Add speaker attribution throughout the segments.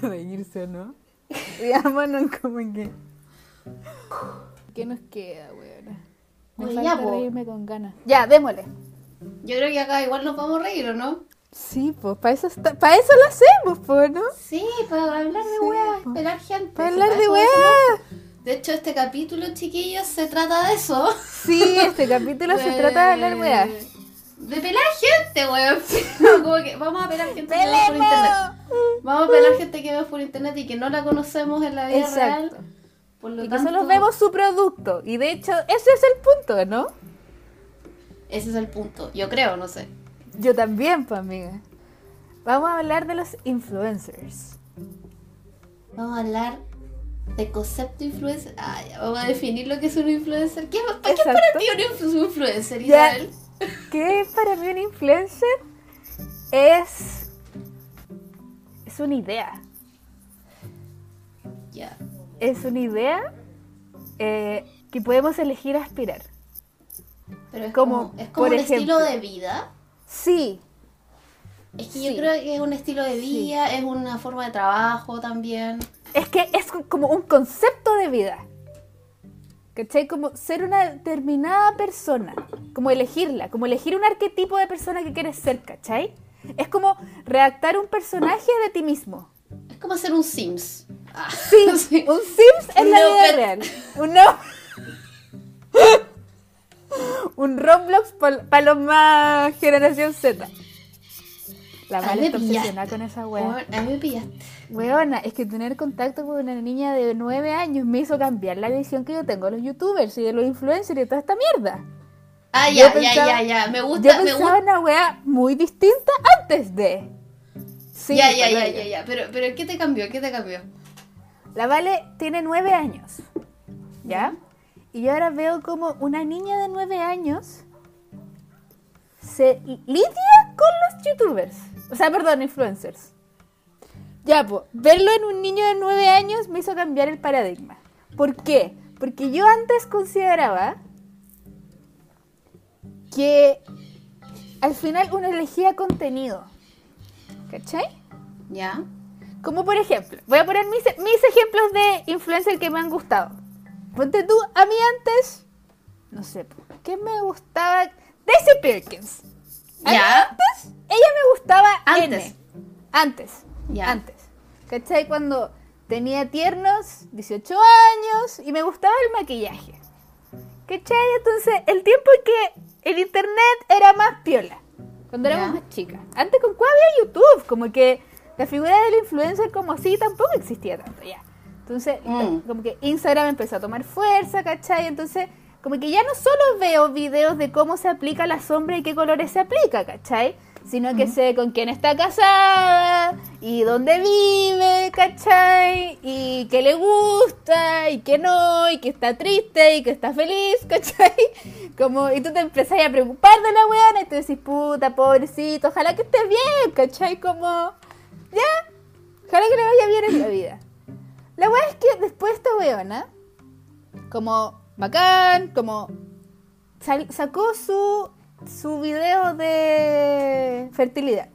Speaker 1: de irse, ¿o ¿no? Veámonos como que... ¿Qué nos queda, weona? Me
Speaker 2: Oye,
Speaker 1: falta
Speaker 2: ya, po.
Speaker 1: reírme con ganas. Ya, démosle.
Speaker 2: Yo creo que acá igual nos vamos a reír, ¿o no?
Speaker 1: Sí, pues para eso, está- pa' eso lo hacemos, pues, ¿no?
Speaker 2: Sí, para hablar de
Speaker 1: Sí,
Speaker 2: weas,
Speaker 1: po.
Speaker 2: esperar gente.
Speaker 1: Para hablar de weá.
Speaker 2: De hecho, este capítulo, chiquillos, se trata de eso.
Speaker 1: Sí, este capítulo se trata de hablar weá.
Speaker 2: De pelar gente, weón. Como que vamos a pelar gente por internet. Vamos a pelar gente que vemos por internet y que no la conocemos en la vida
Speaker 1: Exacto.
Speaker 2: real. Por lo
Speaker 1: Y que
Speaker 2: tanto,
Speaker 1: solo vemos su producto. Y de hecho, ese es el punto, ¿no?
Speaker 2: Ese es el punto. Yo creo, no sé.
Speaker 1: Yo también, pues, amiga. Vamos a hablar de los influencers.
Speaker 2: Vamos a hablar de concepto influencer. Ah, ya, vamos a definir lo que es un influencer. ¿Qué, ¿Para qué es para ti un inf- un influencer. Isabel?
Speaker 1: ¿Qué es para mí un influencer? Es. Es una idea.
Speaker 2: Ya.
Speaker 1: Es una idea eh, que podemos elegir aspirar.
Speaker 2: Pero es
Speaker 1: Como,
Speaker 2: como, es como
Speaker 1: por
Speaker 2: un estilo de vida.
Speaker 1: Sí,
Speaker 2: Es que yo creo que es un estilo de vida, es una forma de trabajo también.
Speaker 1: es que es como un concepto de vida. ¿Cachai? Como ser una determinada persona. Como elegirla. Como elegir un arquetipo de persona que quieres ser, ¿cachai? Es como redactar un personaje de ti mismo.
Speaker 2: Es como hacer un Sims. Ah,
Speaker 1: Sí,
Speaker 2: sí.
Speaker 1: un Sims
Speaker 2: Un
Speaker 1: la vida real. Un no. un Roblox para los más generación Z. La
Speaker 2: me
Speaker 1: está obsesionada con esa.
Speaker 2: Weón, A mí me pillaste.
Speaker 1: Weona, es que tener contacto con una niña de 9 años me hizo cambiar la visión que yo tengo de los youtubers y de los influencers y de toda esta mierda.
Speaker 2: Ah,
Speaker 1: Yo
Speaker 2: ya, ya,
Speaker 1: pensaba-
Speaker 2: ya, ya. Me
Speaker 1: Yo
Speaker 2: gusta, me
Speaker 1: pensaba
Speaker 2: gusta.
Speaker 1: una wea muy distinta antes de. Sí,
Speaker 2: ya, ya, ya, ya, ya. Pero, pero ¿qué te cambió? ¿Qué te cambió?
Speaker 1: La Vale tiene 9 años. ¿Ya? Y yo ahora veo como una niña de 9 años se lidia con los youtubers. O sea, perdón, influencers. Ya, pues, verlo en un niño de 9 años me hizo cambiar el paradigma. ¿Por qué? Porque yo antes consideraba que al final uno elegía contenido. ¿Cachai?
Speaker 2: Ya.
Speaker 1: Como por ejemplo, voy a poner mis, mis ejemplos de influencer que me han gustado. Ponte tú, a mí antes, no sé, ¿qué me gustaba? Daisy Perkins.
Speaker 2: Ya.
Speaker 1: antes, ella me gustaba
Speaker 2: Antes.
Speaker 1: N. Antes.
Speaker 2: Ya.
Speaker 1: Antes. ¿Cachai? Cuando tenía tiernos, 18 años, y me gustaba el maquillaje. ¿Cachai? Entonces, el tiempo que el internet era más piola. Cuando éramos
Speaker 2: Ya.
Speaker 1: más chicas. Antes, ¿con cuál había YouTube? Como que la figura del influencer como así tampoco existía tanto ya. Entonces,
Speaker 2: Mm.
Speaker 1: como que Instagram empezó a tomar fuerza, ¿cachai? Entonces, como que ya no solo veo videos de cómo se aplica la sombra y qué colores se aplica, ¿cachai? Sino que sé con quién está casada y dónde vive, ¿cachai? Y qué le gusta y qué no, y que está triste y que está feliz, ¿cachai? Como, y tú te empezás a preocupar de la weona y tú decís, puta, pobrecito, ojalá que esté bien, ¿cachai? Como, ya, ojalá que le vaya bien en la vida. La weá es que después esta weona, como bacán, como sacó su, su video de fertilidad.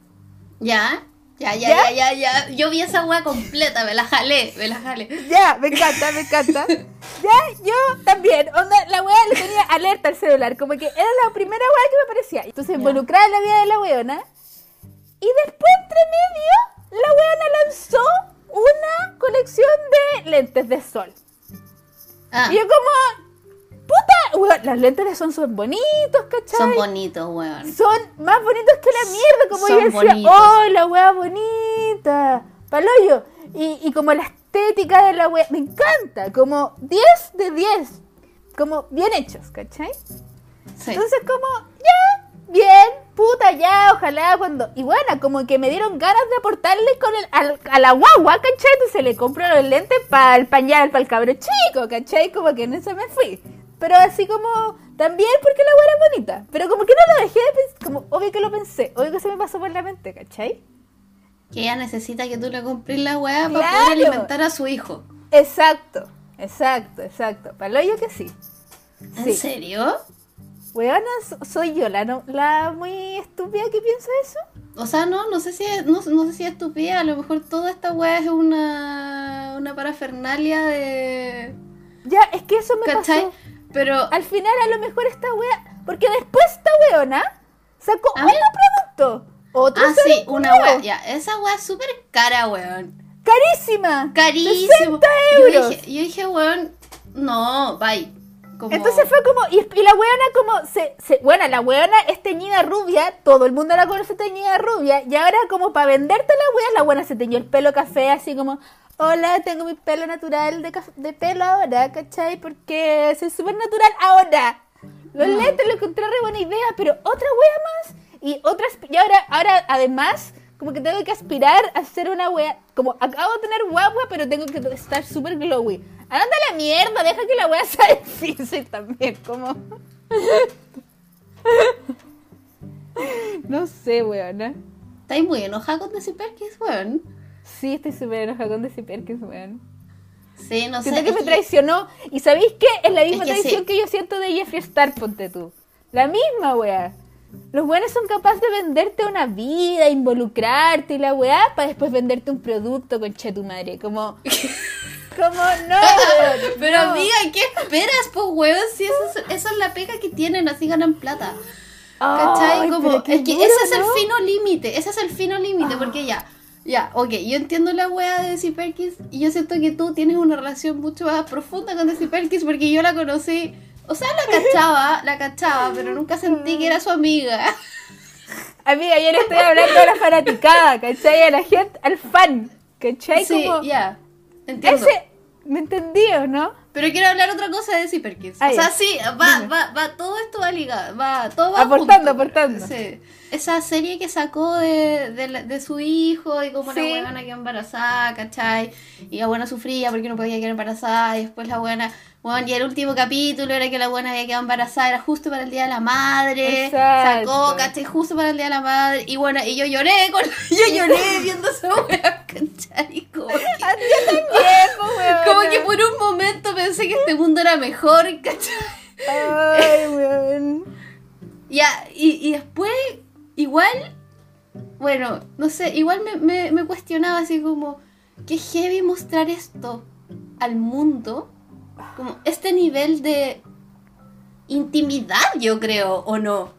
Speaker 2: Ya. Ya, ya,
Speaker 1: ¿Ya?
Speaker 2: ya, ya. Yo vi esa weá completa, me la jalé, me la jalé.
Speaker 1: Ya, me encanta, me encanta. Ya, yo también. Onda, la weá le tenía alerta al celular. Como que era la primera weá que me aparecía. Entonces, involucrada en la vida de la weona. Y después, entre medio, la weona lanzó una colección de lentes de sol.
Speaker 2: Ah,
Speaker 1: Y yo como, puta, weón, las lentes de sol son bonitos, ¿cachai?
Speaker 2: son bonitos, weón.
Speaker 1: Son más bonitos que la mierda, como
Speaker 2: Son
Speaker 1: yo decía,
Speaker 2: bonitos.
Speaker 1: oh, la wea bonita, paloyo. Y, y como la estética de la wea, me encanta, como 10 de 10, como bien hechos, ¿cachai?
Speaker 2: Sí.
Speaker 1: Entonces como, ya, bien, puta, ya, ojalá cuando... Y bueno, como que me dieron ganas de aportarle con el, al- a la guagua, ¿cachai? Entonces le compro los lentes para el pañal, para el cabro chico, ¿cachai? Como que en eso me fui. Pero así como, también porque la weá era bonita. Pero como que no lo dejé de pensar, como obvio que lo pensé, obvio que se me pasó por la mente, ¿cachai?
Speaker 2: Que ella necesita que tú le compres la weá para poder alimentar a su hijo.
Speaker 1: Exacto, exacto, exacto. Para lo yo que sí.
Speaker 2: ¿En
Speaker 1: Sí.
Speaker 2: serio?
Speaker 1: Weona, so- soy yo la, no- la muy estúpida que piensa eso.
Speaker 2: O sea, no, no sé si es, no, no sé si es estupidez, a lo mejor toda esta weá es una, una parafernalia de...
Speaker 1: Ya, es que eso me
Speaker 2: ¿Cachai?
Speaker 1: pasó.
Speaker 2: Pero...
Speaker 1: Al final a lo mejor esta wea... Porque después esta weona sacó otro producto. Otro
Speaker 2: Ah, sí, una ya, esa weá es súper cara, weón.
Speaker 1: Carísima.
Speaker 2: Carísimo.
Speaker 1: 60 euros.
Speaker 2: Yo dije, yo dije, weón, no, bye. Como...
Speaker 1: Entonces fue como, y, y la weona como, se, se, bueno, la weona es teñida rubia, todo el mundo la conoce teñida rubia, y ahora como para venderte la wea, la weona se teñió el pelo café, así como, hola, tengo mi pelo natural de, de pelo ahora, ¿cachai? Porque soy súper natural ahora. Los
Speaker 2: Mm.
Speaker 1: lentes lo encontré re buena idea, pero otra wea más, y otras, y ahora, ahora además, como que tengo que aspirar a hacer una wea, como acabo de tener guagua, pero tengo que estar súper glowy. Anda la mierda, deja que la wea sea difícil también, como... no sé, weona.
Speaker 2: Estáis muy enojada con Desi Perkins, weón.
Speaker 1: Sí, estoy súper enojada con Desi Perkins, weón.
Speaker 2: Sí, no sé.
Speaker 1: Siento que
Speaker 2: es
Speaker 1: me
Speaker 2: que-
Speaker 1: traicionó. ¿Y sabéis qué? Es la misma
Speaker 2: Es que
Speaker 1: traición
Speaker 2: sí.
Speaker 1: que yo siento de Jeffree Star, ponte tú. La misma, weá. Los weones son capaces de venderte una vida, involucrarte y la weá, para después venderte un producto con che tu madre. Como. Como, no,
Speaker 2: Pero
Speaker 1: no.
Speaker 2: amiga, ¿qué esperas, pues, weón? Si eso es, esa es la pega que tienen, así ganan plata. ¿Cachai?
Speaker 1: Ay,
Speaker 2: Como, es que
Speaker 1: duro,
Speaker 2: ese es el
Speaker 1: ¿no? Ah.
Speaker 2: fino límite, ese es el fino límite, porque ya, ya, ok, yo entiendo la wea de Desi Perkins y yo siento que tú tienes una relación mucho más profunda con Desi Perkins porque yo la conocí, o sea, la cachaba, la cachaba, pero nunca sentí que era su amiga.
Speaker 1: Amiga, yo le estoy hablando a la fanaticada, ¿cachai? A la gente, al fan, ¿cachai?
Speaker 2: Sí, ya, entiendo.
Speaker 1: ese, ¿me entendí o no?
Speaker 2: Pero quiero hablar otra cosa de Desi Perkins.
Speaker 1: Ah,
Speaker 2: o sea, sí, va,
Speaker 1: Dime.
Speaker 2: va, va, todo esto va ligado, va, todo va
Speaker 1: Aportando,
Speaker 2: junto.
Speaker 1: aportando.
Speaker 2: Sí. Esa serie que sacó de, de, su hijo y como
Speaker 1: Sí.
Speaker 2: la buena quedó embarazada, ¿cachai? Y la buena sufría porque no podía quedar embarazada y después la buena, bueno, y el último capítulo era que la buena había quedado embarazada, era justo para el Día de la Madre,
Speaker 1: Exacto.
Speaker 2: sacó, ¿cachai? Justo para el Día de la Madre y bueno, y yo lloré, con, yo lloré viendo esa wea, ¿cachai? Como que,
Speaker 1: también,
Speaker 2: como que por un momento pensé que este mundo era mejor, ¿cachai?
Speaker 1: Ay, weón.
Speaker 2: Ya, y, y después, igual, bueno, no sé, igual me, me, me cuestionaba así como, qué heavy mostrar esto al mundo, como este nivel de intimidad, yo creo, o no.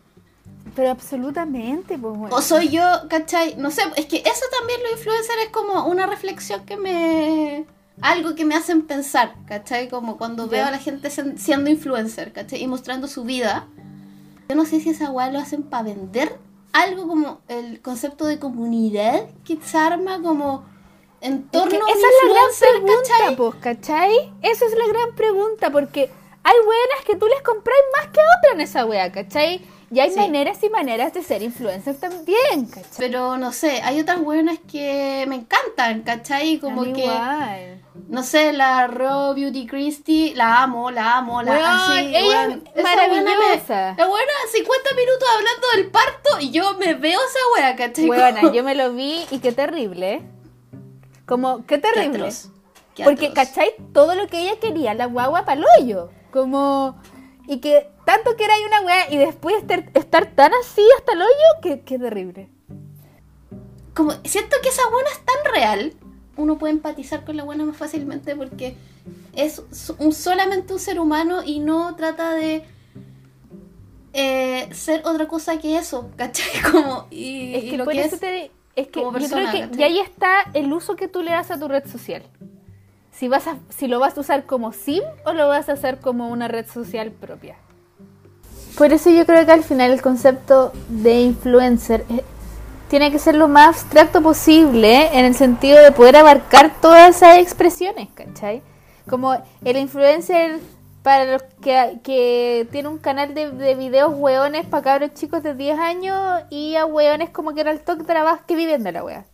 Speaker 1: Pero absolutamente, pues, weón.
Speaker 2: O soy yo, ¿cachai? No sé, es que eso también lo influencer es como una reflexión que me... Algo que me hacen pensar, ¿cachai? Como cuando veo a la gente siendo influencer, ¿cachai? Y mostrando su vida. Yo no sé si esa weá lo hacen para vender algo como el concepto de comunidad que se arma como en
Speaker 1: Es
Speaker 2: torno a
Speaker 1: esa es la gran pregunta,
Speaker 2: ¿cachai?
Speaker 1: pues, ¿cachai? Esa es la gran pregunta, porque hay weonas que tú les compras más que otras en esa wea, ¿cachai? Y hay
Speaker 2: Sí.
Speaker 1: maneras y maneras de ser influencer también, ¿cachai?
Speaker 2: Pero no sé, hay otras buenas que me encantan, ¿cachai? Como que...
Speaker 1: igual.
Speaker 2: No sé, la Raw Beauty Christie, la amo, la amo, la
Speaker 1: Weón,
Speaker 2: así,
Speaker 1: ella es maravillosa.
Speaker 2: La buena, 50 minutos hablando del parto y yo me veo esa wea, ¿cachai? Como-
Speaker 1: yo me lo vi y qué terrible. Como, qué
Speaker 2: Qué
Speaker 1: terrible.
Speaker 2: atroz, qué
Speaker 1: Porque. ¿cachai? Todo lo que ella quería, la guagua pa'l hoyo. Como. Y que tanto que era una wea y después estar, estar tan así hasta el hoyo, que qué terrible.
Speaker 2: Como, siento que esa buena es tan real, uno puede empatizar con la buena más fácilmente porque es un, solamente un ser humano y no trata de eh, ser otra cosa que eso, ¿cachai? Como, y,
Speaker 1: Es
Speaker 2: y
Speaker 1: que
Speaker 2: lo
Speaker 1: por
Speaker 2: que
Speaker 1: eso
Speaker 2: es-
Speaker 1: te es que
Speaker 2: como
Speaker 1: yo creo que
Speaker 2: ¿cachai?
Speaker 1: y ahí está el uso que tú le das a tu red social. Si vas a, si lo vas a usar como sim o lo vas a hacer como una red social propia. Por eso yo creo que al final el concepto de influencer tiene que ser lo más abstracto posible en el sentido de poder abarcar todas esas expresiones, ¿cachai? Como el influencer para los que, que tiene un canal de, de videos hueones para cabros chicos de 10 años y a hueones como que era el toque trabajo que viven de la wea.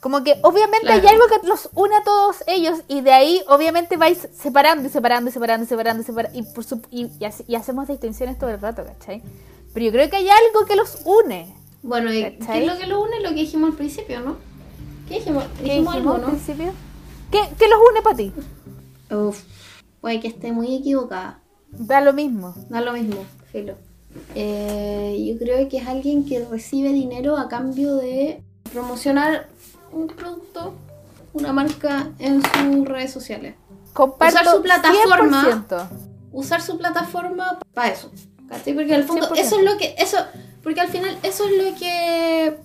Speaker 1: Como que obviamente hay algo que los une a todos ellos y de ahí obviamente vais separando y separando y separando y separando y separando y, por su- y, y hacemos distinciones todo el rato, ¿cachai? Pero yo creo que hay algo que los une.
Speaker 2: Bueno, ¿y qué es lo que lo une? Lo que dijimos al principio, ¿no? ¿Qué dijimos?
Speaker 1: ¿Qué
Speaker 2: Dijimos
Speaker 1: dijimos
Speaker 2: algo,
Speaker 1: al
Speaker 2: ¿no?
Speaker 1: principio? ¿Qué, qué los une para ti?
Speaker 2: Uf, puede que esté muy equivocada.
Speaker 1: Da lo mismo.
Speaker 2: Da lo mismo, filo. Eh, yo creo que es alguien que recibe dinero a cambio de promocionar un producto, una marca en sus redes sociales.
Speaker 1: Comparto
Speaker 2: Usar su plataforma.
Speaker 1: 100%.
Speaker 2: Usar su plataforma para eso. ¿Cachai? Porque al fondo
Speaker 1: 100%.
Speaker 2: eso es lo que. Eso, porque al final eso es lo que.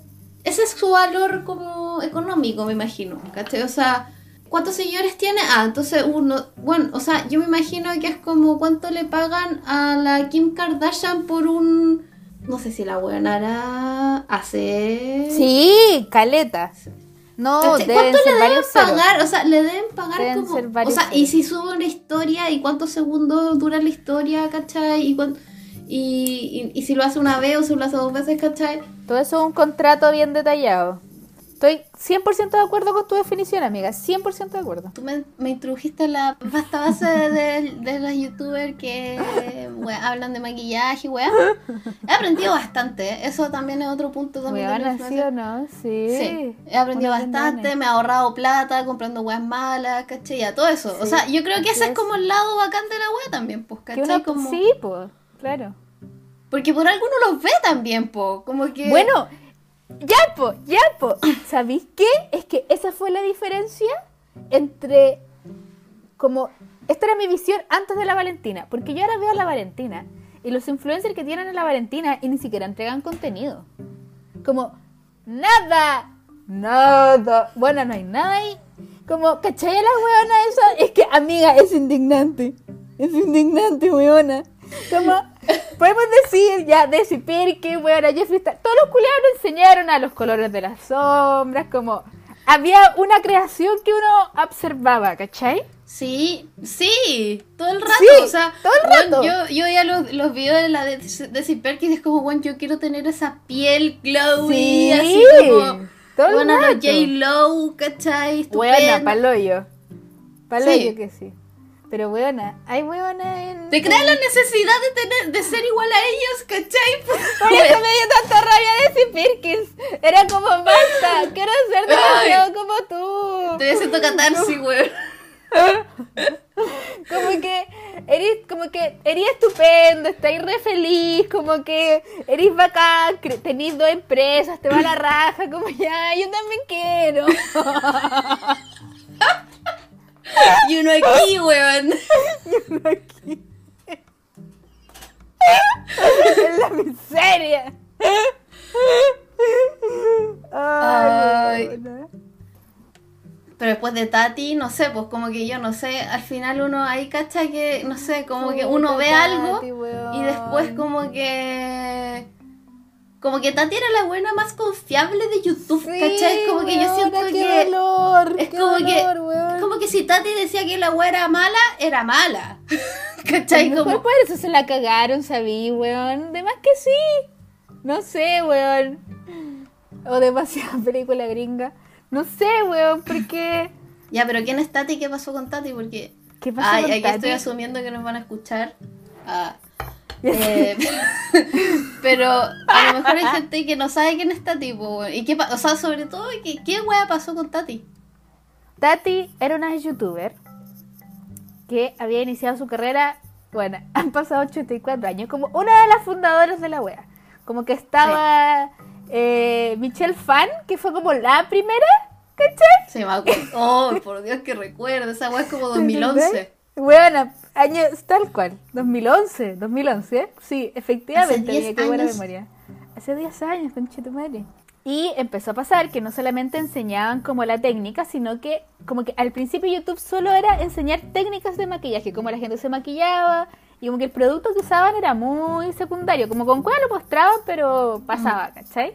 Speaker 2: Ese es su valor como económico, me imagino. ¿Cachai? O sea, ¿cuántos seguidores tiene? Ah, entonces uno. Bueno, o sea, yo me imagino que es como cuánto le pagan a la Kim Kardashian por un. No sé si la buena. Hace.
Speaker 1: Sí, caleta. No,
Speaker 2: ¿Cuánto
Speaker 1: ser
Speaker 2: le deben
Speaker 1: ceros.
Speaker 2: pagar? O sea, le deben pagar
Speaker 1: Deben
Speaker 2: como. O sea, y si sube una historia y cuántos segundos dura la historia, ¿cachai? Y, cuán- y, y, y si lo hace una vez o si lo hace dos veces, ¿cachai?
Speaker 1: Todo eso es un contrato bien detallado. Estoy 100% de acuerdo con tu definición, amiga. 100% de acuerdo.
Speaker 2: Tú me, me introdujiste a la vasta base de, de los youtubers que wea, hablan de maquillaje, weá. He aprendido bastante, ¿eh? eso también es otro punto también. de
Speaker 1: ¿sí
Speaker 2: influencia.
Speaker 1: o no? Sí.
Speaker 2: Sí, he aprendido
Speaker 1: Uno
Speaker 2: bastante, me he ahorrado plata comprando weas malas, ¿cachai? Ya, todo eso. o
Speaker 1: Sí,
Speaker 2: sea, yo creo que ese es
Speaker 1: es.
Speaker 2: como el lado bacán de la wea también, pues, ¿cachai?
Speaker 1: uno,
Speaker 2: Como-
Speaker 1: Sí, pues, claro.
Speaker 2: Porque por alguno los ve también, po. Como que.
Speaker 1: Bueno, ya, po, ya, po. ¿Sabéis qué? Es que esa fue la diferencia entre como esta era mi visión antes de la Valentina, porque yo ahora veo a la Valentina y los influencers que tienen a la Valentina y ni siquiera entregan contenido. Como nada, nada. Bueno, no hay nada ahí. Como, ¿cachai a la weona esa? Es que, amiga, es indignante. Es indignante, weona. Como, podemos decir ya, Desi weona, Jeffree Star. Todos los culiados nos enseñaron a los colores de las sombras, como... Había una creación que uno observaba, ¿cachai?
Speaker 2: Sí, sí, todo el rato.
Speaker 1: Sí,
Speaker 2: o sea,
Speaker 1: todo el rato.
Speaker 2: yo, yo veía los, los videos de la de, de Ciperkis y es como, bueno, yo quiero tener esa piel glowy,
Speaker 1: Sí,
Speaker 2: así como.
Speaker 1: todo el
Speaker 2: Bueno,
Speaker 1: rato.
Speaker 2: J-Lo, ¿cachai?
Speaker 1: Weona,
Speaker 2: Estupenda.
Speaker 1: paloyo. Paloyo
Speaker 2: Sí.
Speaker 1: que sí. Pero weona, hay weona en...
Speaker 2: Te crea la necesidad de tener, de ser igual a ellos, ¿cachai?
Speaker 1: Por eso me dio tanta rabia de Perkins. Era como, basta, quiero ser demasiado como tú.
Speaker 2: Te siento catarsis, weón.
Speaker 1: Como que eres, como que eres estupendo, estáis re feliz, como que eres bacán, tenés dos empresas, te va la raja, como ya, yo también quiero.
Speaker 2: Y uno aquí, weón.
Speaker 1: Aquí. en la miseria. Ay.
Speaker 2: Pero después de Tati, no sé, pues como que yo no sé, al final uno ahí cacha que, no sé, como que uno ve
Speaker 1: Tati,
Speaker 2: algo
Speaker 1: weón.
Speaker 2: y después como que... Como que Tati era la buena más confiable de YouTube,
Speaker 1: Sí,
Speaker 2: ¿cachai? Como que yo siento
Speaker 1: qué
Speaker 2: que...
Speaker 1: dolor,
Speaker 2: Es
Speaker 1: qué
Speaker 2: como que, es como que si Tati decía que la wea era mala, era mala.
Speaker 1: A
Speaker 2: ¿Cachai?
Speaker 1: lo mejor
Speaker 2: Como,
Speaker 1: por eso se la cagaron, sabí, weón. De más que sí. No sé, weón. O demasiada película gringa. No sé, weón, porque...
Speaker 2: ya, pero ¿quién es Tati qué pasó con Tati? Porque...
Speaker 1: ¿Qué pasó
Speaker 2: Ay,
Speaker 1: con
Speaker 2: aquí
Speaker 1: Tati?
Speaker 2: estoy asumiendo que nos van a escuchar. Ah, eh, pero a lo mejor hay gente que no sabe quién es Tati, po, y qué o sea, sobre todo, ¿qué, qué wea pasó con Tati?
Speaker 1: Tati era una youtuber que había iniciado su carrera, bueno, han pasado 84 años, como una de las fundadoras de la wea. Como que estaba eh, Michelle Fan, que fue como la primera, ¿cachai?
Speaker 2: Se me acuerdo. Oh, por Dios que recuerdo, esa wea es como 2011.
Speaker 1: Bueno, años tal cual, 2011, 2011, ¿eh? sí, efectivamente,
Speaker 2: Hace 10
Speaker 1: mira, qué buena memoria. Hace 10 años, conche tu madre. Y empezó a pasar que no solamente enseñaban como la técnica, sino que como que al principio YouTube solo era enseñar técnicas de maquillaje, cómo la gente se maquillaba y como que el producto que usaban era muy secundario, como con cuál lo mostraban, pero pasaba, ¿cachai?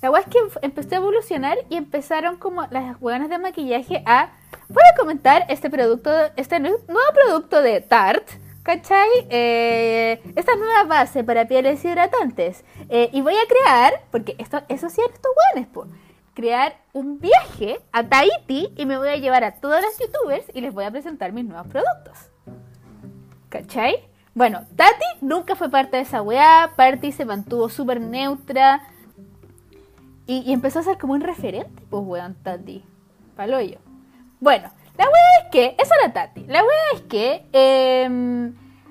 Speaker 1: La weá es que empezó a evolucionar y empezaron como las hueonas de maquillaje a voy a comentar este producto, este nue- nuevo producto de Tarte, ¿cachai? Eh, esta nueva base para pieles hidratantes. Eh, y voy a crear, porque esto, eso sí estos po, crear un viaje a Tahiti y me voy a llevar a todas las youtubers y les voy a presentar mis nuevos productos. ¿Cachai? Bueno, Tati nunca fue parte de esa weá, Party se mantuvo súper neutra y, y empezó a ser como un referente, pues weón, Tati. Paloyo. Bueno, la weá es que, eso era Tati, la weá es que em,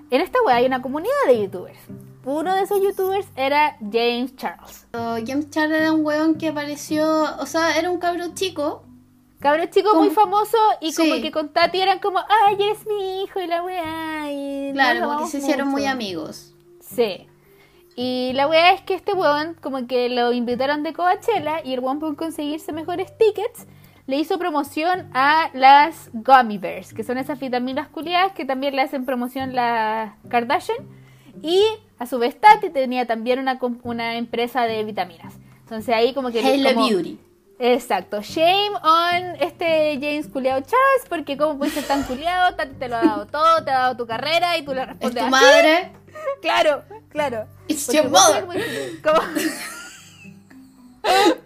Speaker 1: en esta weá hay una comunidad de youtubers. uno de esos youtubers era James Charles.
Speaker 2: Oh, James Charles era un weón que apareció, o sea, era un cabro chico.
Speaker 1: Cabro chico muy famoso y como que con Tati eran como, ay, eres mi hijo y la weá. Y
Speaker 2: Claro,
Speaker 1: nos
Speaker 2: como que
Speaker 1: amamos
Speaker 2: se hicieron muy
Speaker 1: mucho".
Speaker 2: amigos.
Speaker 1: Sí. Y la weá es que este weón, como que lo invitaron de Coachella y el weón por conseguirse mejores tickets, le hizo promoción a las Gummy Bears, que son esas vitaminas culiadas que también le hacen promoción las Kardashian. Y a su vez Tati tenía también una, una empresa de vitaminas. Entonces ahí como que...
Speaker 2: Hello
Speaker 1: como-
Speaker 2: Beauty.
Speaker 1: Exacto. Shame on este James culiao Charles, porque como puedes ser tan culiado, Tati te lo ha dado todo, te ha dado tu carrera y tú le
Speaker 2: Es
Speaker 1: respondes
Speaker 2: tu
Speaker 1: así.
Speaker 2: madre.
Speaker 1: Claro, claro.
Speaker 2: It's your mother.
Speaker 1: como-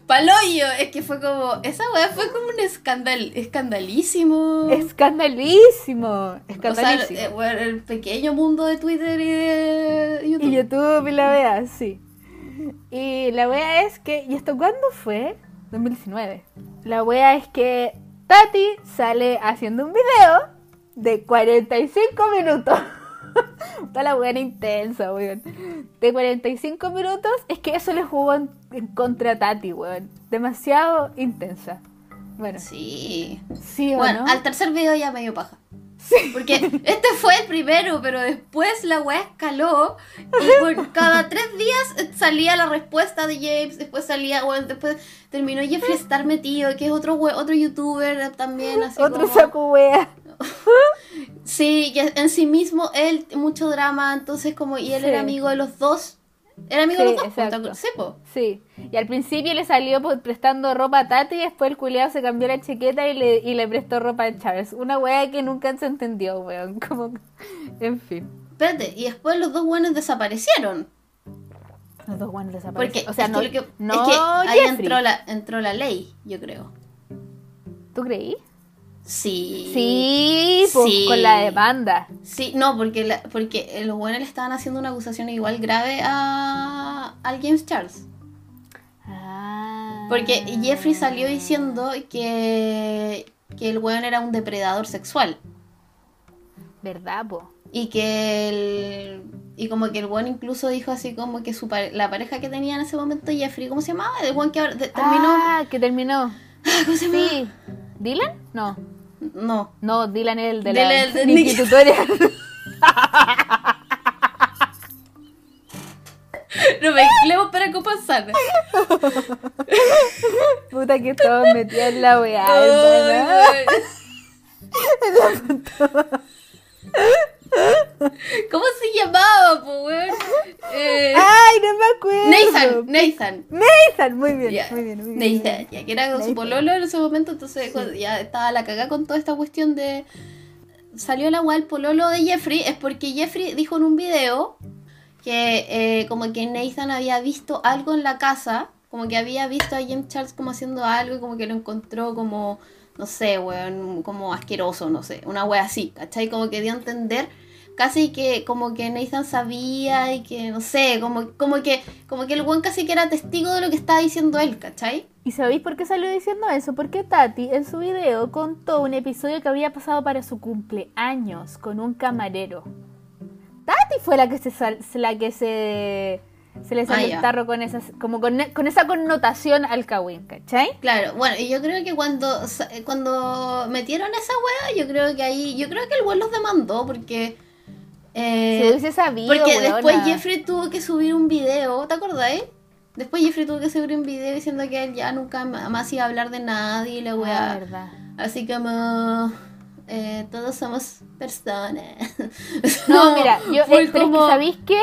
Speaker 2: Paloyo. Es que fue como. Esa weá fue como un escandal, escandalísimo.
Speaker 1: Escandalísimo.
Speaker 2: O sea,
Speaker 1: Escandalísimo.
Speaker 2: eh, bueno, el pequeño mundo de Twitter y de YouTube.
Speaker 1: y YouTube y la wea, sí. Y la wea es que. ¿Y esto cuándo fue? 2019. La wea es que Tati sale haciendo un video de 45 minutos. Toda la era intensa, weón. De 45 minutos, es que eso le jugó en, en contra a Tati, weón. Demasiado intensa. Bueno,
Speaker 2: Sí.
Speaker 1: sí o
Speaker 2: Bueno,
Speaker 1: no.
Speaker 2: al tercer video ya medio paja. Porque este fue el primero, pero después la weá escaló y por cada tres días salía la respuesta de James, después salía, bueno, después terminó Jeffree Star metido, que es otro we- otro youtuber también, así
Speaker 1: Otro
Speaker 2: como-
Speaker 1: saco wea.
Speaker 2: Sí, que en sí mismo él, mucho drama, entonces como, y él
Speaker 1: Sí.
Speaker 2: era amigo de los dos. Era amigo
Speaker 1: Sí,
Speaker 2: de los dos,
Speaker 1: exacto.
Speaker 2: punto. Sí, po.
Speaker 1: Sí, y al principio le salió pues, prestando ropa a Tati y después el culiado se cambió la chaqueta y le, y le prestó ropa a Chávez. Una wea que nunca se entendió, weón. Como... En fin.
Speaker 2: Espérate, y después los dos buenos desaparecieron.
Speaker 1: Los dos buenos
Speaker 2: Porque
Speaker 1: desaparecieron. O sea, no,
Speaker 2: que,
Speaker 1: no
Speaker 2: es que ahí entró la, entró la ley, yo creo.
Speaker 1: ¿Tú creí?
Speaker 2: Sí.
Speaker 1: Sí, pues
Speaker 2: Sí.
Speaker 1: con la demanda.
Speaker 2: Sí, no, porque, la- porque los buenos le estaban haciendo una acusación igual grave a, al James Charles.
Speaker 1: Ah.
Speaker 2: Porque Jeffrey salió diciendo que, que el weón era un depredador sexual.
Speaker 1: ¿Verdad, po?
Speaker 2: Y que el, y como que el weón incluso dijo así como que su pare- la pareja que tenía en ese momento, Jeffrey, ¿cómo se llamaba? El weón que ahora de- terminó.
Speaker 1: Ah, que terminó.
Speaker 2: ¿Cómo se llama?
Speaker 1: Sí. ¿Dylan? No.
Speaker 2: No.
Speaker 1: No, Dylan es el de la
Speaker 2: el de
Speaker 1: Nikki
Speaker 2: Nikki.
Speaker 1: Tutorial.
Speaker 2: Lo mezclemos para compensar.
Speaker 1: Puta que estaba metida en la weá,
Speaker 2: ¿Cómo se llamaba, po, weón? Eh,
Speaker 1: Ay, no me acuerdo.
Speaker 2: Nathan, Nathan.
Speaker 1: Nathan, muy bien,
Speaker 2: Ya,
Speaker 1: muy bien, muy bien.
Speaker 2: Nathan, ya que era con su pololo en ese momento, entonces ya estaba la cagada con toda esta cuestión de salió la weá el pololo de Jeffrey, es porque Jeffrey dijo en un video que eh, como que Nathan había visto algo en la casa, como que había visto a James Charles como haciendo algo y como que lo encontró como, no sé, weón, como asqueroso, no sé, una wea así, ¿cachai? Como que dio a entender casi que como que Nathan sabía y que, no sé, como, como que como que el weón casi que era testigo de lo que estaba diciendo él, ¿cachai?
Speaker 1: ¿Y sabéis por qué salió diciendo eso? Porque Tati en su video contó un episodio que había pasado para su cumpleaños con un camarero. Tati fue la que se la que se se le salió
Speaker 2: Ah,
Speaker 1: el tarro con esas como con, con esa connotación al Kawin, ¿cachai?
Speaker 2: Claro, bueno, y yo creo que cuando, cuando metieron esa wea, yo creo que ahí, yo creo que el weón los demandó porque... eh,
Speaker 1: si hubiese sabido,
Speaker 2: porque
Speaker 1: weona.
Speaker 2: después Jeffrey tuvo que subir un video, ¿te acordáis? Después Jeffrey tuvo que subir un video diciendo que él ya nunca más iba a hablar de nadie y la
Speaker 1: Ah,
Speaker 2: wea.
Speaker 1: verdad.
Speaker 2: Así como... eh, todos somos personas.
Speaker 1: No, mira, yo, eh, pero es
Speaker 2: como-
Speaker 1: que ¿sabéis qué?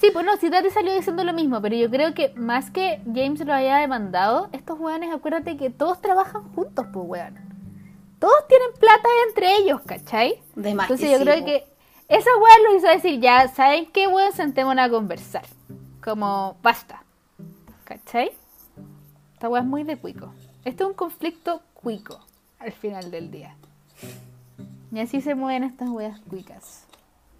Speaker 1: Sí, pues no, si Tati salió diciendo lo mismo, pero yo creo que más que James lo haya demandado, estos weones, acuérdate que todos trabajan juntos, pues weón. Todos tienen plata entre ellos, ¿cachai?
Speaker 2: De más
Speaker 1: Entonces
Speaker 2: que
Speaker 1: yo
Speaker 2: sí,
Speaker 1: creo
Speaker 2: po.
Speaker 1: que esa weón lo hizo decir, ya, ¿saben qué, weón? Sentémonos a conversar. Como, basta. ¿Cachai? Esta weá es muy de cuico. Este es un conflicto cuico, al final del día. Y así se mueven estas weas cuicas.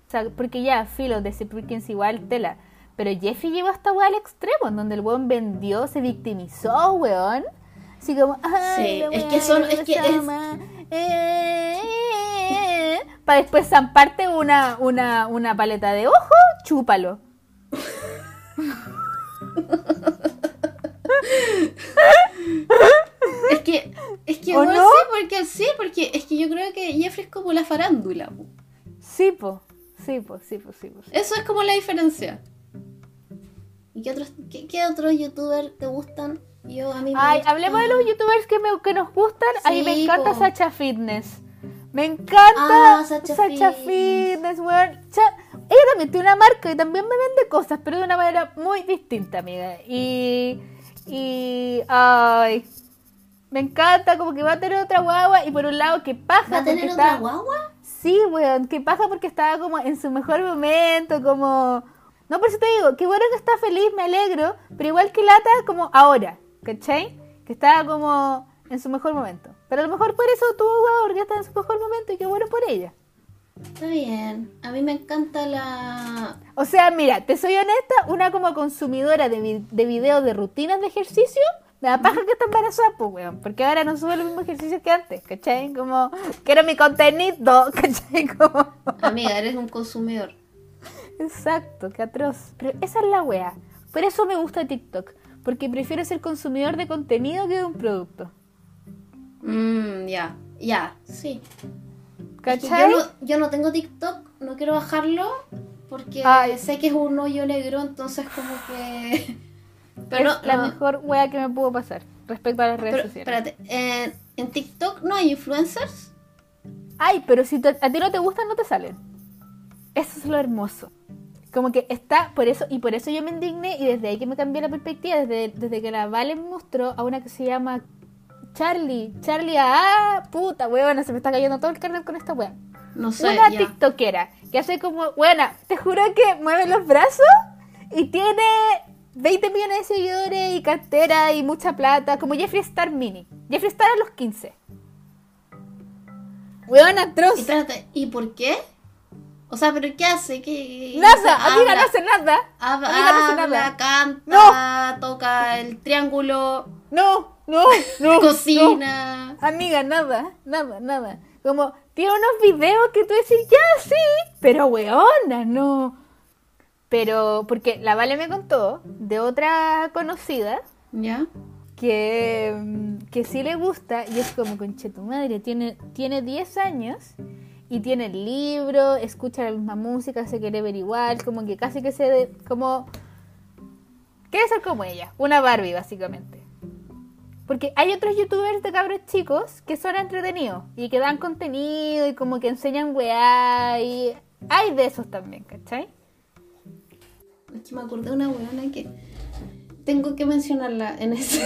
Speaker 1: O sea, porque ya, filo, de Perkins igual tela. Pero Jeffy llevó esta wea al extremo, en donde el weón vendió, se victimizó, weón. Así como, ay,
Speaker 2: Sí,
Speaker 1: la
Speaker 2: es que son- es que es-
Speaker 1: eh, Para después zamparte una, una, una paleta de ojo, chúpalo.
Speaker 2: es que, es que
Speaker 1: ¿O
Speaker 2: igual
Speaker 1: no?
Speaker 2: sí, porque sí, porque es que yo creo que Jeffrey es como la farándula. po.
Speaker 1: Sí, po. Sí, po, sí, po, sí, sí.
Speaker 2: Eso es como la diferencia. ¿Y qué otros, qué, qué otros youtubers te gustan? Yo a mí me
Speaker 1: Ay, hablemos de los youtubers que, me, que nos gustan. a mí me
Speaker 2: Sí,
Speaker 1: encanta
Speaker 2: po.
Speaker 1: Sacha Fitness. Me encanta
Speaker 2: Ah, Sacha
Speaker 1: Sacha,
Speaker 2: Fitness.
Speaker 1: Weón. Ella también tiene una marca y también me vende cosas, pero de una manera muy distinta, amiga. Y. Y. Ay. Me encanta, como que va a tener otra guagua. Y por un lado, que paja.
Speaker 2: ¿Va a tener otra
Speaker 1: está-
Speaker 2: guagua?
Speaker 1: Sí, weón, que paja porque estaba como en su mejor momento, como... No, por eso te digo, qué bueno que está feliz, me alegro, pero igual que Lata como ahora, ¿cachai? Que estaba como en su mejor momento. Pero a lo mejor por eso tuvo huevo, porque está en su mejor momento y qué bueno por ella.
Speaker 2: Está bien. A mí me encanta la.
Speaker 1: O sea, mira, te soy honesta, una como consumidora de, vi- de videos de rutinas de ejercicio, me da paja que está embarazada, pues, weón. Porque ahora no sube los mismos ejercicios que antes, ¿cachai? Como, quiero mi contenido, ¿cachai? Como...
Speaker 2: Amiga, eres un consumidor.
Speaker 1: Exacto, qué atroz. Pero esa es la wea. Por eso me gusta TikTok. Porque prefiero ser consumidor de contenido que de un producto.
Speaker 2: Mmm, ya. Ya, sí.
Speaker 1: ¿Cachai?
Speaker 2: yo, no, yo no tengo TikTok, no quiero bajarlo porque
Speaker 1: Ay.
Speaker 2: sé que es un hoyo negro, entonces como que... Pero
Speaker 1: es la
Speaker 2: no,
Speaker 1: mejor wea que me pudo pasar respecto a las redes
Speaker 2: pero,
Speaker 1: sociales.
Speaker 2: espérate, en, en TikTok no hay influencers.
Speaker 1: Ay, pero si te- a ti no te gustan, no te salen. Eso es lo hermoso. Como que está, por eso, y por eso yo me indigné, y desde ahí que me cambié la perspectiva, desde, desde que la Vale mostró a una que se llama Charlie. Charlie, ah, puta, weona, se me está cayendo todo el carnet con esta wea.
Speaker 2: No sé,
Speaker 1: una
Speaker 2: ya.
Speaker 1: tiktokera que hace como, buena, te juro que mueve los brazos y tiene 20 millones de seguidores y cartera y mucha plata, como Jeffree Star Mini. Jeffree Star a los 15. Weón
Speaker 2: Y
Speaker 1: atroz.
Speaker 2: espérate, ¿y por qué? O sea, ¿pero qué hace? ¿Qué,
Speaker 1: Nada, amiga, no hace nada.
Speaker 2: Habla,
Speaker 1: Amiga, no hace nada.
Speaker 2: canta, toca el triángulo,
Speaker 1: No, no, no.
Speaker 2: cocina.
Speaker 1: no. Amiga, nada, nada, nada. Como, tiene unos videos que tú decís, ya, sí, pero weona, no. Pero, porque la Vale me contó de otra conocida
Speaker 2: ¿Ya?
Speaker 1: que, mm, que sí le gusta y es como, conche tu madre, tiene, tiene 10 años y tiene el libro, escucha la misma música, se quiere ver igual, como que casi que se... de- como... Quiere ser como ella, una Barbie básicamente. Porque hay otros youtubers de cabros chicos que son entretenidos y que dan contenido y como que enseñan weá y hay de esos también, ¿cachai?
Speaker 2: Es que me acordé de una weona que tengo que mencionarla en ese.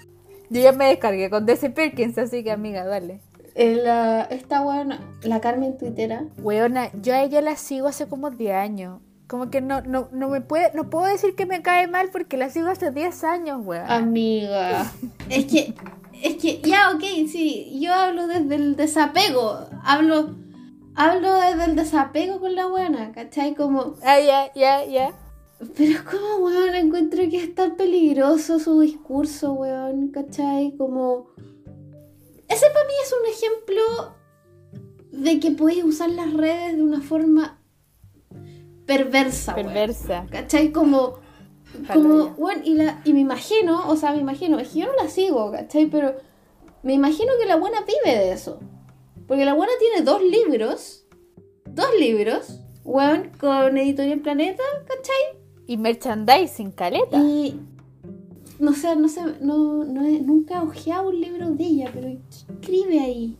Speaker 1: Yo ya me descargué con DC Perkins, así que amiga, dale.
Speaker 2: Eh, la- esta weona, la Carmen Twittera.
Speaker 1: Weona, yo a ella la sigo hace como 10 años. Como que no, no, no me puede, no puedo decir que me cae mal porque la sigo hace 10 años, weón.
Speaker 2: Amiga. es que, es que, ya, ok, sí, yo hablo desde el desapego. Hablo, hablo desde el desapego con la buena, ¿cachai? Como,
Speaker 1: Ah, ya, ya, ya.
Speaker 2: Pero es como, weón, encuentro que es tan peligroso su discurso, weón, ¿cachai? Como, ese para mí es un ejemplo de que podéis usar las redes de una forma perversa, weón.
Speaker 1: Perversa.
Speaker 2: ¿Cachai? Como, como bueno, y, la, y me imagino, o sea, me imagino, es que yo no la sigo, ¿cachai? Pero me imagino que la buena vive de eso. Porque la buena tiene dos libros, dos libros, weón, con Editorial Planeta, ¿cachai?
Speaker 1: Y merchandising, caleta.
Speaker 2: Y no sé, no sé, no, no he- nunca he ojeado un libro de ella, pero ¿qué escribe ahí?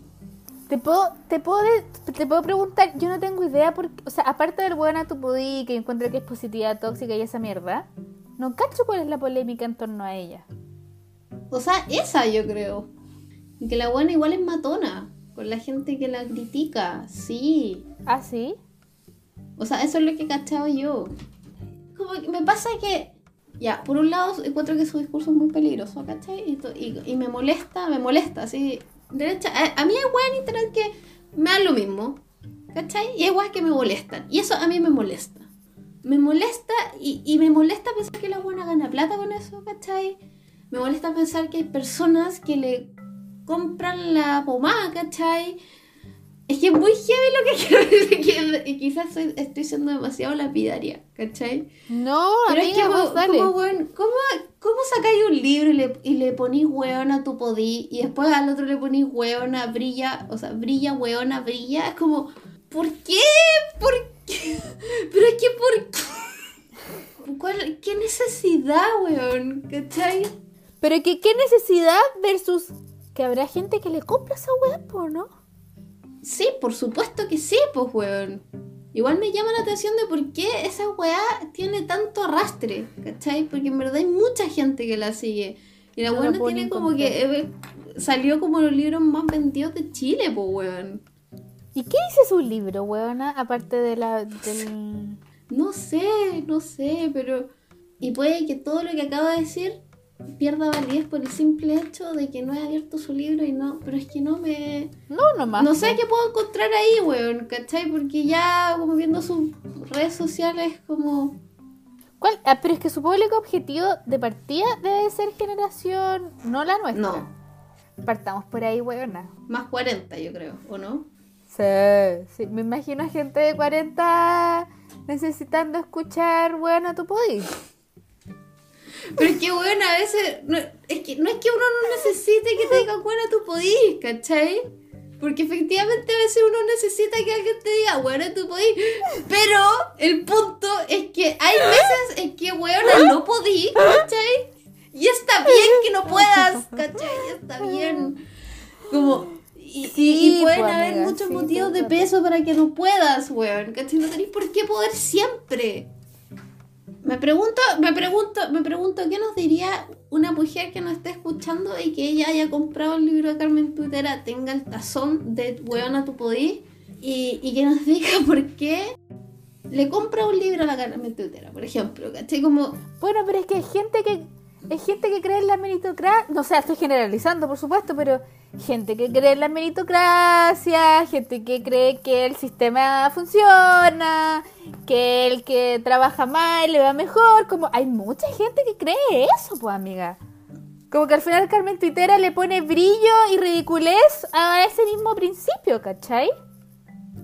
Speaker 1: Te puedo, te puedo, de- te puedo preguntar, yo no tengo idea porque, o sea, aparte del buena tu podí, que encuentro que es positiva tóxica y esa mierda, no cacho cuál es la polémica en torno a ella.
Speaker 2: O sea, esa yo creo. Que la buena igual es matona, con la gente que la critica, sí.
Speaker 1: ¿Ah, sí?
Speaker 2: O sea, eso es lo que he cachado yo. Como que me pasa que, ya, por un lado encuentro que su discurso es muy peligroso, ¿cachai? Y, me molesta, me molesta, así. Derecha, a, a mí hay weas en internet que me dan lo mismo, ¿cachai? Y hay weas que me molestan. Y eso a mí me molesta. Me molesta y, y me molesta pensar que la buena gana plata con eso, ¿cachai? Me molesta pensar que hay personas que le compran la pomada, ¿cachai? Es que es muy heavy lo que quiero decir. Y quizás soy- estoy siendo demasiado lapidaria, ¿cachai?
Speaker 1: No,
Speaker 2: Pero es que,
Speaker 1: amiga, vos dale.
Speaker 2: como, weón, ¿cómo, cómo sacáis un libro y le, y le ponís weona tu podí y después al otro le ponís weona brilla, o sea, brilla, weona, brilla? Es como, ¿por qué? ¿Por qué? Pero es que, ¿por qué? ¿Cuál- ¿Qué necesidad, weón? ¿Cachai?
Speaker 1: Pero que qué necesidad versus que habrá gente que le compra esa po, ¿no?
Speaker 2: Sí, por supuesto que sí, pues, weón. Igual me llama la atención de por qué esa weá tiene tanto arrastre, ¿cachai? Porque en verdad hay mucha gente que la sigue. Y la
Speaker 1: No
Speaker 2: weá
Speaker 1: ni
Speaker 2: tiene como que... eh, salió como los libros más vendidos de Chile, pues, weón.
Speaker 1: ¿Y qué dice su libro, weona? Aparte de la, del...
Speaker 2: No sé, no sé, pero... Y puede que todo lo que acabo de decir pierda validez por el simple hecho de que no he abierto su libro y no... Pero es que no me...
Speaker 1: No, nomás.
Speaker 2: No sé qué puedo encontrar ahí, weón, ¿cachai? Porque ya como viendo sus redes sociales como...
Speaker 1: ¿Cuál? Ah, pero es que su público objetivo de partida debe ser generación, no la nuestra.
Speaker 2: No,
Speaker 1: Partamos por ahí, weona.
Speaker 2: más 40 yo creo, ¿o no?
Speaker 1: Sí, sí. Me imagino a gente de 40 necesitando escuchar, weona, tu podís.
Speaker 2: Pero es que, weón, a veces... No, es, que, no es que uno no necesite que te diga, bueno, tú podís, ¿cachai? Porque efectivamente a veces uno necesita que alguien te diga, bueno, tú podís. Pero el punto es que hay veces en que, weón, no podís, ¿cachai? Y está bien que no puedas, ¿cachai? Está bien. Como... Y, y-
Speaker 1: Sí,
Speaker 2: y pueden
Speaker 1: pues,
Speaker 2: haber
Speaker 1: amiga,
Speaker 2: muchos
Speaker 1: sí,
Speaker 2: motivos
Speaker 1: todo
Speaker 2: de peso para que no puedas, weón. ¿Cachai? No tenéis por qué poder siempre. Me pregunto, me pregunto, me pregunto, ¿qué nos diría una mujer que nos esté escuchando y que ella haya comprado el libro de Carmen Tutera, tenga el tazón de Weona tu podí y, y que nos diga por qué le compra un libro a la Carmen Tutera, por ejemplo, ¿cachai? Como,
Speaker 1: Bueno, pero es que hay gente que hay gente que cree en la meritocracia, no sé, estoy generalizando, por supuesto, pero gente que cree en la meritocracia, gente que cree que el sistema funciona, que el que trabaja más le va mejor, como hay mucha gente que cree eso, pues amiga. Como que al final Carmen Tuitera le pone brillo y ridiculez a ese mismo principio, ¿cachai?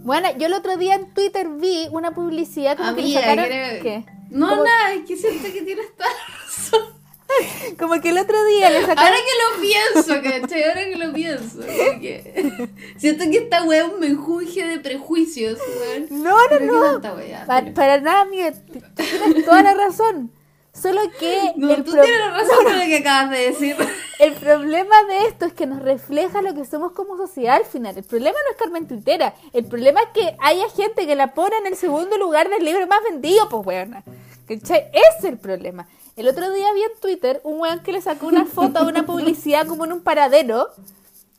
Speaker 1: Bueno, yo el otro día en Twitter vi una publicidad como que le
Speaker 2: amiga,
Speaker 1: sacaron...
Speaker 2: creo-
Speaker 1: ¿Qué?
Speaker 2: No,
Speaker 1: Como-
Speaker 2: nada, es que siento que tienes toda la razón.
Speaker 1: Como que el otro día le sacaron...
Speaker 2: Ahora que lo pienso, ¿cachai? Ahora que lo pienso. porque Siento que esta wea es un menjunje de prejuicios, weón.
Speaker 1: No, no, no.
Speaker 2: tanta wea,
Speaker 1: Pa-
Speaker 2: pero-
Speaker 1: para nada, tú Tienes toda la razón. Solo que
Speaker 2: No,
Speaker 1: el,
Speaker 2: tú
Speaker 1: pro-
Speaker 2: tienes la razón con lo que acabas de decir.
Speaker 1: el problema de esto es que nos refleja lo que somos como sociedad al final. El problema no es Carmen Tuitera. El problema es que haya gente que la pone en el segundo lugar del libro más vendido, pues, weona. ¿Cachai? Ese es el problema. El otro día vi en Twitter un weón que le sacó una foto a una publicidad como en un paradero.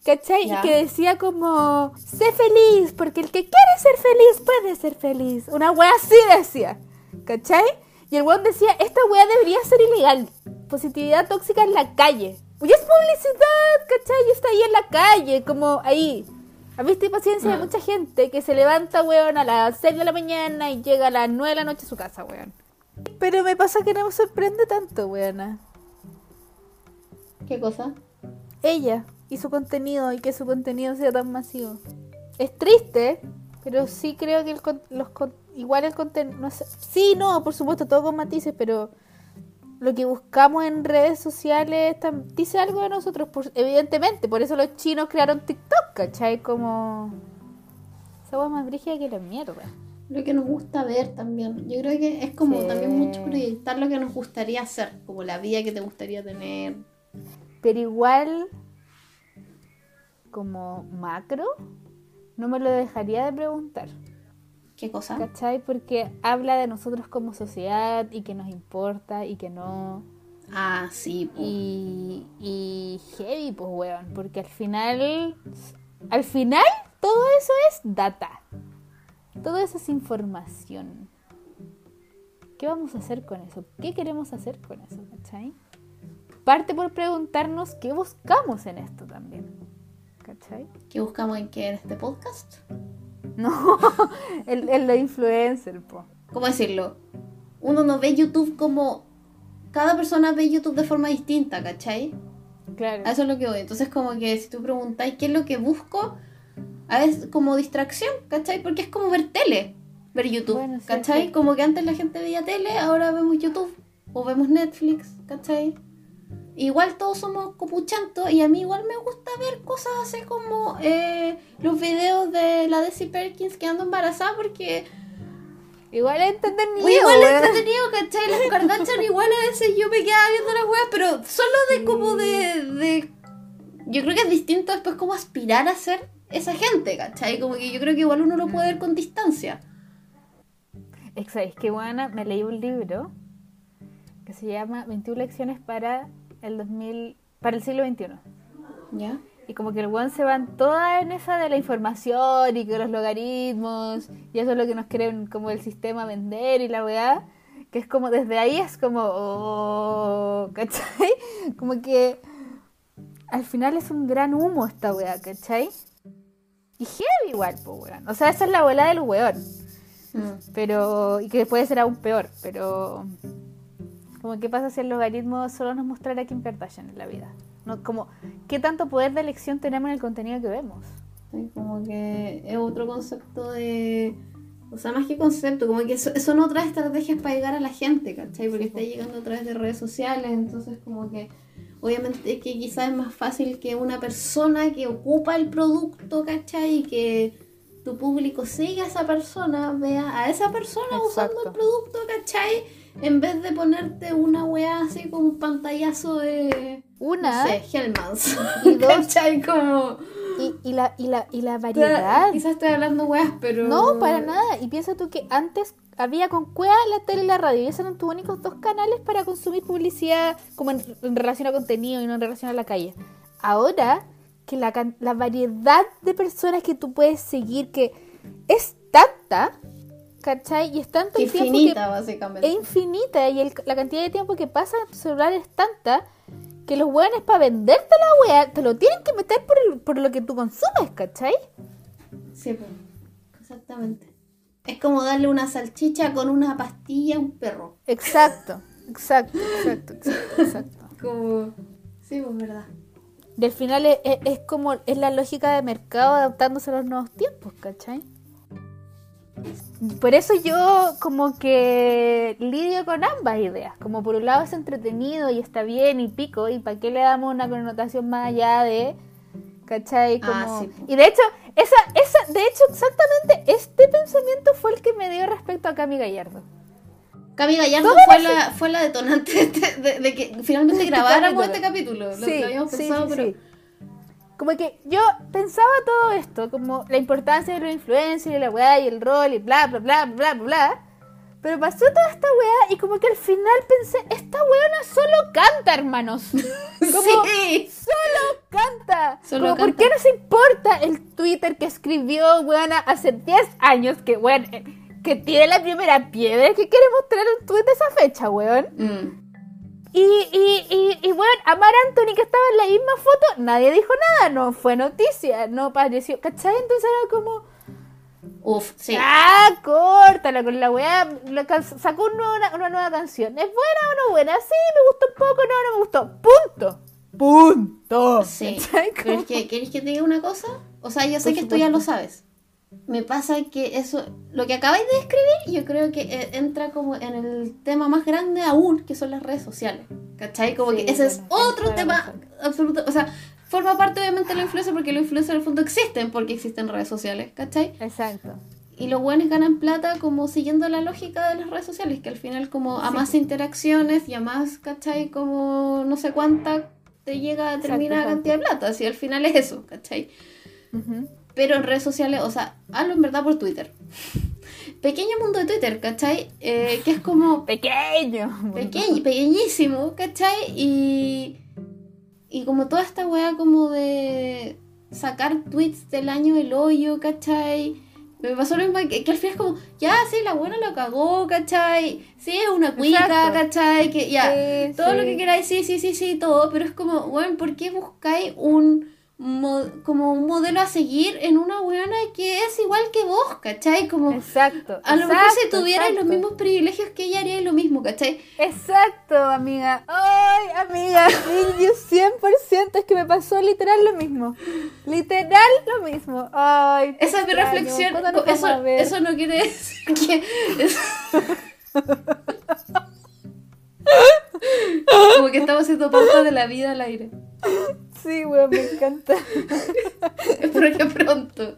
Speaker 1: ¿Cachai?
Speaker 2: Ya.
Speaker 1: Y que decía como, sé feliz, porque el que quiere ser feliz puede ser feliz. Una wea así decía. ¿Cachai? Y el weón decía, esta wea debería ser ilegal. Positividad tóxica en la calle. Y es publicidad, ¿cachai? Y está ahí en la calle, como ahí. ¿Has visto paciencia de
Speaker 2: Ah.
Speaker 1: mucha gente que se levanta, weón, a las 6 de la mañana y llega a las 9 de la noche a su casa, weón? Pero me pasa que no me sorprende tanto, weona.
Speaker 2: ¿Qué cosa?
Speaker 1: Ella y su contenido y que su contenido sea tan masivo. Es triste, pero sí creo que el, con- los con- igual el contenido... No sé, sí, no, por supuesto, todo con matices, pero lo que buscamos en redes sociales dice algo de nosotros, por- evidentemente. Por eso los chinos crearon TikTok, ¿cachai? Como... Esa más brígida que la mierda.
Speaker 2: Lo que nos gusta ver también. Yo creo que es como
Speaker 1: Sí.
Speaker 2: también mucho proyectar lo que nos gustaría hacer, como la vida que te gustaría tener.
Speaker 1: Pero igual, como macro, no me lo dejaría de preguntar.
Speaker 2: ¿Qué cosa?
Speaker 1: ¿Cachai? Porque habla de nosotros como sociedad y que nos importa y que no.
Speaker 2: Ah, sí, po.
Speaker 1: Y, y heavy, pues, weón. Porque al final. Al final, todo eso es data. Todo eso es información. ¿Qué vamos a hacer con eso? ¿Qué queremos hacer con eso? ¿Cachai? Parte por preguntarnos qué buscamos en esto también. ¿Cachai?
Speaker 2: ¿Qué buscamos en qué en este podcast?
Speaker 1: No, el, el lo influencer, po.
Speaker 2: ¿Cómo decirlo? Uno no ve YouTube como... Cada persona ve YouTube de forma distinta, ¿cachai?
Speaker 1: Claro.
Speaker 2: Eso es lo que voy. Entonces como que si tú preguntáis qué es lo que busco, a veces como distracción, ¿cachai? Porque es como ver tele, ver YouTube,
Speaker 1: Bueno, sí,
Speaker 2: ¿cachai?
Speaker 1: sí.
Speaker 2: Como que antes la gente veía tele, ahora vemos YouTube o vemos Netflix, ¿cachai? Igual todos somos copuchantos y a mí igual me gusta ver cosas así como eh, los videos de la Desi Perkins quedando embarazada porque
Speaker 1: Igual es entretenido,
Speaker 2: igual es entretenido, ¿cachai? Las Kardashian igual a veces yo me quedaba viendo las weas, pero solo de como de, de... Yo creo que es distinto después como aspirar a ser esa gente, ¿cachai? Como que yo creo que igual uno lo puede ver con distancia.
Speaker 1: ¿Sabéis qué buena? Me leí un libro que se llama 21 lecciones para el 2000, para el siglo XXI.
Speaker 2: ¿Ya?
Speaker 1: Y como que el weón se van todas en esa de la información y que los logaritmos y eso es lo que nos quieren como el sistema vender y la weá. Que es como desde ahí es como, oh, ¿cachai? Como que al final es un gran humo esta weá, ¿cachai? Y heavy igual, pues weón. O sea, esa es la bola del weón.
Speaker 2: Mm.
Speaker 1: Pero, y que puede ser aún peor, pero como qué pasa si el logaritmo solo nos mostrara Kim Kardashian en la vida. No, como, ¿qué tanto poder de elección tenemos en el contenido que vemos?
Speaker 2: Sí, Como que es otro concepto de... O sea, más que concepto, como que so- son otras estrategias para llegar a la gente, ¿cachai? Porque está llegando a través de redes sociales, entonces como que obviamente que quizás es más fácil que una persona que ocupa el producto, ¿cachai? Y que tu público siga a esa persona, vea a esa persona usando el producto, ¿cachai? En vez de ponerte una weá así con un pantallazo de...
Speaker 1: Una,
Speaker 2: No sé, Hellmans.
Speaker 1: Y dos-
Speaker 2: ¿Cachai? Como...
Speaker 1: y, y la, y, la, y la variedad.
Speaker 2: Quizás estoy hablando weas, pero.
Speaker 1: No, para nada. Y piensa tú que antes había con Cuea la tele y la radio. Y esos eran tus únicos dos canales para consumir publicidad como en, en relación a contenido y no en relación a la calle. Ahora que la, la variedad de personas que tú puedes seguir que es tanta, ¿cachai? Y es tanto el tiempo
Speaker 2: infinita,
Speaker 1: que
Speaker 2: básicamente.
Speaker 1: es infinita y el- la cantidad de tiempo que pasa en tu celular es tanta que los weones para venderte la wea te lo tienen que meter por, el- por lo que tú consumes, ¿cachai?
Speaker 2: Sí, pues. Exactamente. Es como darle una salchicha con una pastilla a un perro.
Speaker 1: Exacto, exacto, exacto, exacto, exacto.
Speaker 2: Como. Sí, pues, verdad.
Speaker 1: Y al final es, es- es como, es la lógica de mercado adaptándose a los nuevos tiempos, ¿cachai? Por eso yo como que lidio con ambas ideas. Como por un lado es entretenido y está bien y pico, y para qué le damos una connotación más allá de... ¿Cachai? Como...
Speaker 2: Ah, sí.
Speaker 1: Y de hecho, esa, esa, de hecho, exactamente este pensamiento fue el que me dio respecto a Cami Gallardo.
Speaker 2: Cami Gallardo fue la, fue la detonante de, de- de que finalmente grabáramos este capítulo. Lo,
Speaker 1: Sí,
Speaker 2: lo habíamos
Speaker 1: sí,
Speaker 2: pensado,
Speaker 1: sí,
Speaker 2: pero.
Speaker 1: sí. Como que yo pensaba todo esto, como la importancia de los influencers y la weá y el rol y bla, bla, bla, bla, bla, bla. Pero pasó toda esta weá y como que al final pensé, esta weona solo canta, hermanos. Como,
Speaker 2: Sí.
Speaker 1: solo canta.
Speaker 2: Solo
Speaker 1: como, ¿por qué nos importa el Twitter que escribió, weona, hace 10 años que, weón, eh, que tiene la primera piedra que quiere mostrar un tweet de esa fecha, weón?
Speaker 2: Mm.
Speaker 1: Y, y, y, y bueno, Amar Anthony que estaba en la misma foto, nadie dijo nada, no fue noticia, no apareció, ¿cachai? Entonces era como,
Speaker 2: Uf, sí.
Speaker 1: ah, córtala con la weá, sacó una, una nueva canción, ¿es buena o no buena? Sí, me gustó un poco, no, no me gustó, punto, punto.
Speaker 2: Sí. Pero es que, ¿quieres que te diga una cosa? O sea, yo sé
Speaker 1: Por
Speaker 2: que esto ya lo
Speaker 1: supuesto.
Speaker 2: sabes. Me pasa que eso, lo que acabáis de describir, yo creo que eh, entra como en el tema más grande aún, que son las redes sociales. ¿Cachai? Como
Speaker 1: Sí,
Speaker 2: que ese es otro tema absoluto. O sea, forma parte obviamente de la influencia porque los influencers en el fondo existen porque existen redes sociales. ¿Cachai?
Speaker 1: Exacto.
Speaker 2: Y los buenos ganan plata como siguiendo la lógica de las redes sociales, que al final como a
Speaker 1: Sí.
Speaker 2: más interacciones y a más, ¿cachai? Como no sé cuánta te llega a determinada
Speaker 1: exacto.
Speaker 2: cantidad de plata. Así al final es eso, ¿cachai? Pero en redes sociales, o sea, hablo en verdad por Twitter. Pequeño mundo de Twitter, ¿cachai? Eh, que es como
Speaker 1: Pequeño.
Speaker 2: pequeño, pequeñísimo, ¿cachai? Y, y como toda esta weá como de sacar tweets del año del hoyo, ¿cachai? Me pasó lo mismo que, que al final es como, ya, sí, la buena la cagó, ¿cachai? Sí, es una cuica,
Speaker 1: Exacto.
Speaker 2: ¿cachai? Que ya,
Speaker 1: Sí,
Speaker 2: todo lo que queráis, sí, sí, sí, sí, todo, pero es como, bueno, ¿por qué buscáis un como un modelo a seguir en una weona que es igual que vos, ¿cachai? Como,
Speaker 1: Exacto.
Speaker 2: a lo mejor si
Speaker 1: exacto,
Speaker 2: tuvierais los mismos privilegios que ella haría lo mismo, ¿cachai?
Speaker 1: Exacto, amiga. Ay, amiga, Phil you 100%. Es que me pasó literal lo mismo. Literal lo mismo. Ay,
Speaker 2: Esa es mi reflexión.
Speaker 1: ¿Cuándo nos vamos a
Speaker 2: Eso, eso no quiere decir que. eso- Como que estamos haciendo pautas de la vida al aire.
Speaker 1: Sí, weón, me encanta.
Speaker 2: Espero que pronto.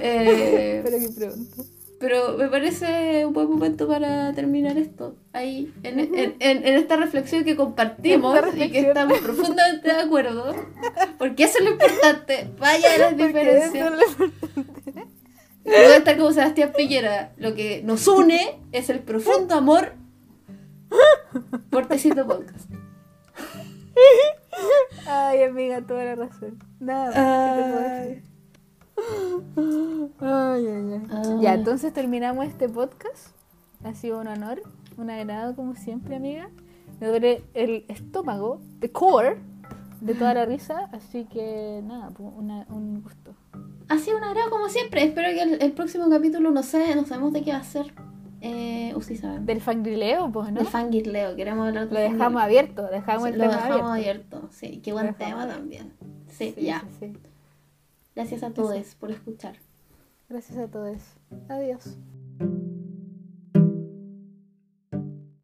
Speaker 2: Eh,
Speaker 1: Espero que pronto.
Speaker 2: pero me parece un buen momento para terminar esto. Ahí, en, en- en- en esta reflexión que compartimos y que estamos profundamente de acuerdo. Porque eso es lo importante. Vaya las
Speaker 1: Porque
Speaker 2: diferencias.
Speaker 1: eso es lo-
Speaker 2: Y Voy a estar como Sebastián Piñera. Lo que nos une es el profundo amor por Tecito Podcast.
Speaker 1: Ay, amiga, toda la razón. Nada, ¿qué te puedo decir? Ay, ay, ay.
Speaker 2: Ah.
Speaker 1: Ya, entonces terminamos este podcast. Ha sido un honor, un agrado como siempre, amiga. Me duele el estómago, the core, de toda la risa. Así que nada, pu- una- un gusto.
Speaker 2: Ha sido un agrado como siempre. Espero que el, el próximo capítulo, no sé, no sabemos de qué va a ser. Eh, usted sabe.
Speaker 1: Del fangrileo, pues, ¿no?
Speaker 2: Del fangirleo. Queremos hablar
Speaker 1: Lo
Speaker 2: del
Speaker 1: dejamos
Speaker 2: fangirleo.
Speaker 1: abierto, dejamos el
Speaker 2: Lo
Speaker 1: tema
Speaker 2: dejamos
Speaker 1: abierto.
Speaker 2: abierto. Sí, qué buen
Speaker 1: Lo
Speaker 2: tema
Speaker 1: abierto.
Speaker 2: también. Sí,
Speaker 1: Sí,
Speaker 2: ya.
Speaker 1: sí, sí.
Speaker 2: Gracias a todos por escuchar.
Speaker 1: Gracias a todos. Adiós.